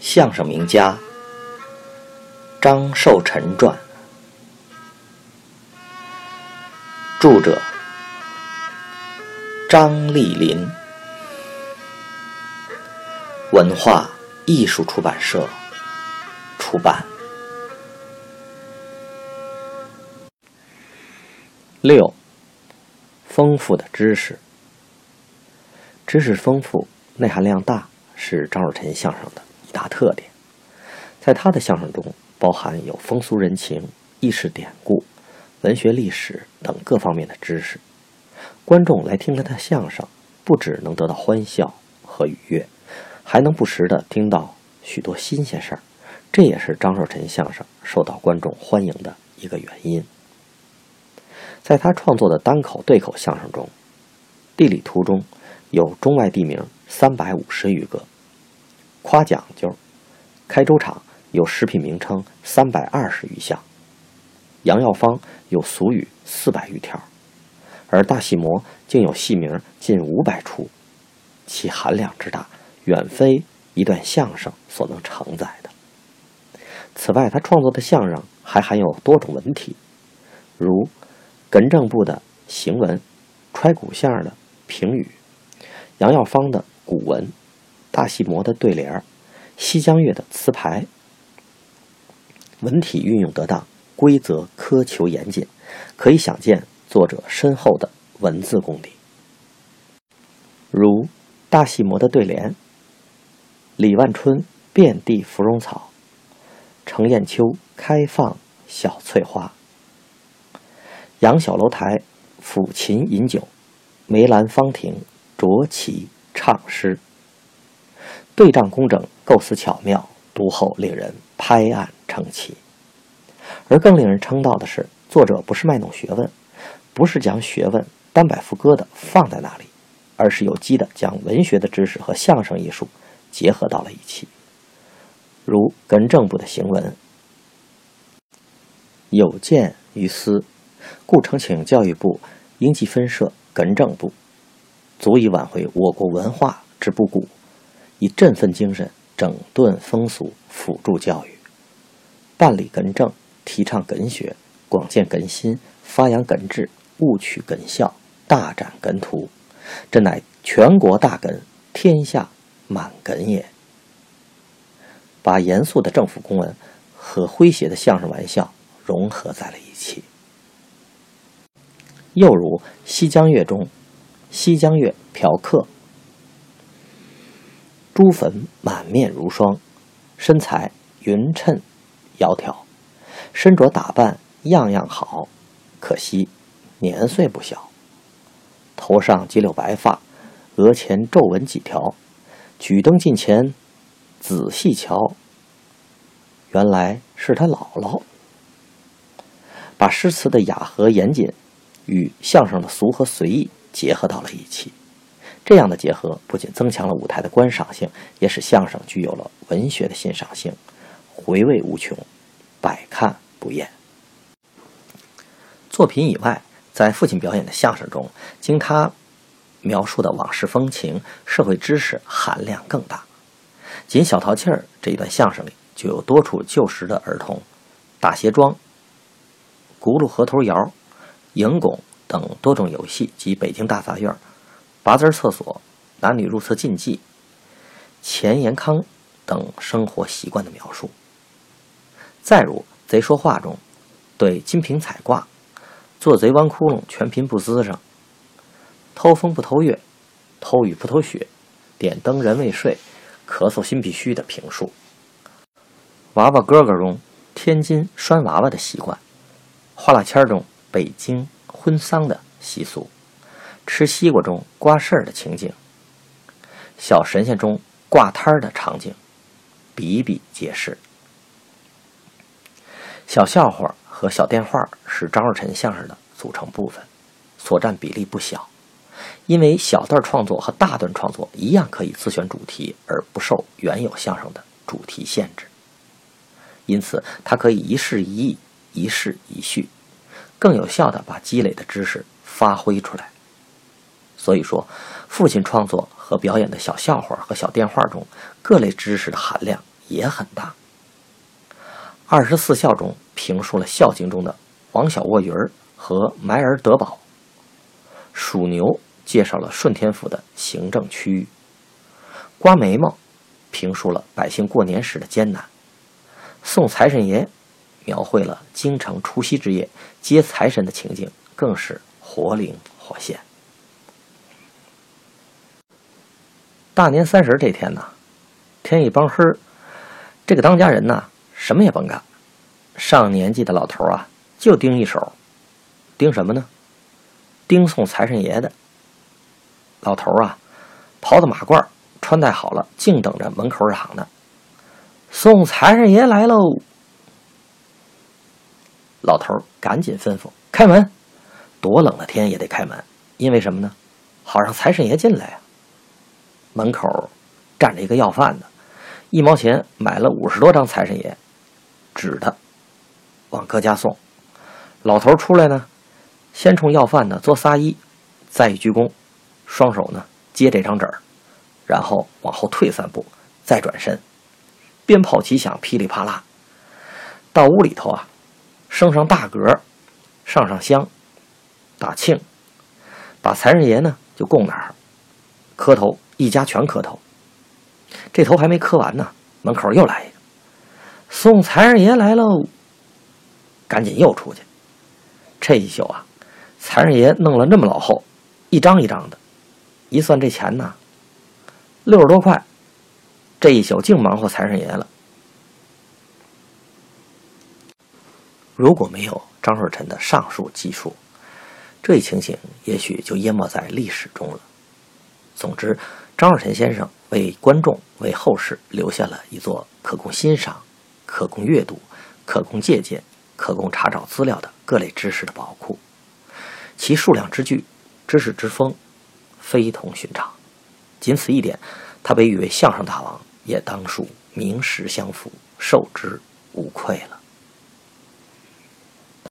相声名家张寿臣传，著者张丽林，文化艺术出版社出版。六，丰富的知识，知识丰富，内涵量大，是张寿臣相声的。大特点，在他的相声中包含有风俗人情、轶事典故、文学历史等各方面的知识。观众来听他的相声，不只能得到欢笑和愉悦，还能不时的听到许多新鲜事儿。这也是张寿臣相声受到观众欢迎的一个原因。在他创作的单口对口相声中，地理图中有中外地名三百五十余个。夸讲究，开粥厂有食品名称三百二十余项，杨耀方有俗语四百余条，而大戏模竟有戏名近五百出，其含量之大，远非一段相声所能承载的。此外，他创作的相声还含有多种文体，如艮正部的行文、揣骨相的评语、杨耀方的古文。大戏模的对联儿，西江月的词牌，文体运用得当，规则苛求严谨，可以想见作者深厚的文字功底。如大戏模的对联：“李万春遍地芙蓉草，程砚秋开放小翠花。杨小楼台抚琴饮酒，梅兰芳亭酌棋唱诗。”对仗工整，构思巧妙，读后令人拍案称奇。而更令人称道的是，作者不是卖弄学问，不是将学问单摆副歌的放在那里，而是有机的将文学的知识和相声艺术结合到了一起。如艮正部的行文，有见于斯，故呈请教育部应即分设艮正部，足以挽回我国文化之不古。以振奋精神，整顿风俗，辅助教育，办理根政，提倡根学，广建根心，发扬根志，务取根效，大展根图，这乃全国大根，天下满根也。把严肃的政府公文和诙谐的相声玩笑融合在了一起。又如《西江月》中，西江月嫖客。朱粉满面如霜，身材匀称窈窕，身着打扮样样好，可惜年岁不小。头上几绺白发，额前皱纹几条，举灯近前，仔细瞧，原来是他姥姥。把诗词的雅和严谨与相声的俗和随意结合到了一起。这样的结合不仅增强了舞台的观赏性，也使相声具有了文学的欣赏性，回味无穷，百看不厌。作品以外，在父亲表演的相声中，经他描述的往事风情、社会知识含量更大。仅小淘气儿这一段相声里，就有多处旧时的儿童打鞋庄、轱辘河头摇、迎拱等多种游戏及北京大杂院。八字厕所、男女入厕禁忌、钱延康等生活习惯的描述。再如《贼说话》中，对金瓶彩挂、做贼弯窟窿、全凭不滋上、偷风不偷月、偷雨不偷雪、点灯人未睡、咳嗽心必须的评述。娃娃哥哥中，天津拴娃娃的习惯；花蜡签中，北京婚丧的习俗。吃西瓜中挂事儿的情景，小神仙中挂摊儿的场景，比比皆是。小笑话和小电话是张若晨相声的组成部分，所占比例不小。因为小段创作和大段创作一样可以自选主题，而不受原有相声的主题限制，因此它可以一事一议，一事一叙，更有效的把积累的知识发挥出来。所以说，父亲创作和表演的小笑话和小电话中，各类知识的含量也很大。二十四孝中评述了孝经中的王小卧鱼儿和埋儿得宝。属牛介绍了顺天府的行政区域。刮眉毛评述了百姓过年时的艰难。送财神爷描绘了京城除夕之夜接财神的情景，更是活灵活现。大年三十这天呢，天一帮黑，这个当家人呢，什么也甭干。上年纪的老头啊，就盯一手，盯什么呢？盯送财神爷的。老头啊，袍子马褂穿戴好了，静等着门口嚷呢。送财神爷来喽！老头赶紧吩咐开门，多冷的天也得开门，因为什么呢？好让财神爷进来啊。门口站着一个要饭的，一毛钱买了五十多张财神爷纸的。往各家送，老头出来呢，先冲要饭的做仨揖，再一鞠躬，双手呢接这张纸儿，然后往后退三步，再转身，鞭炮齐响，噼里啪啦，到屋里头啊，升上大格，上上香，打庆，把财神爷呢就供那儿，磕头，一家全磕头。这头还没磕完呢，门口又来一个，送财神爷来喽。赶紧又出去。这一宿啊，财神爷弄了那么老厚，一张一张的，一算这钱呢，六十多块。这一宿净忙活财神爷了。如果没有张顺臣的上述记述，这一情形也许就淹没在历史中了。总之，张瑞臣先生为观众、为后世留下了一座可供欣赏、可供阅读、可供借鉴。可供查找资料的各类知识的宝库，其数量之巨，知识之丰，非同寻常。仅此一点，他被誉为相声大王，也当属名实相符，受之无愧了。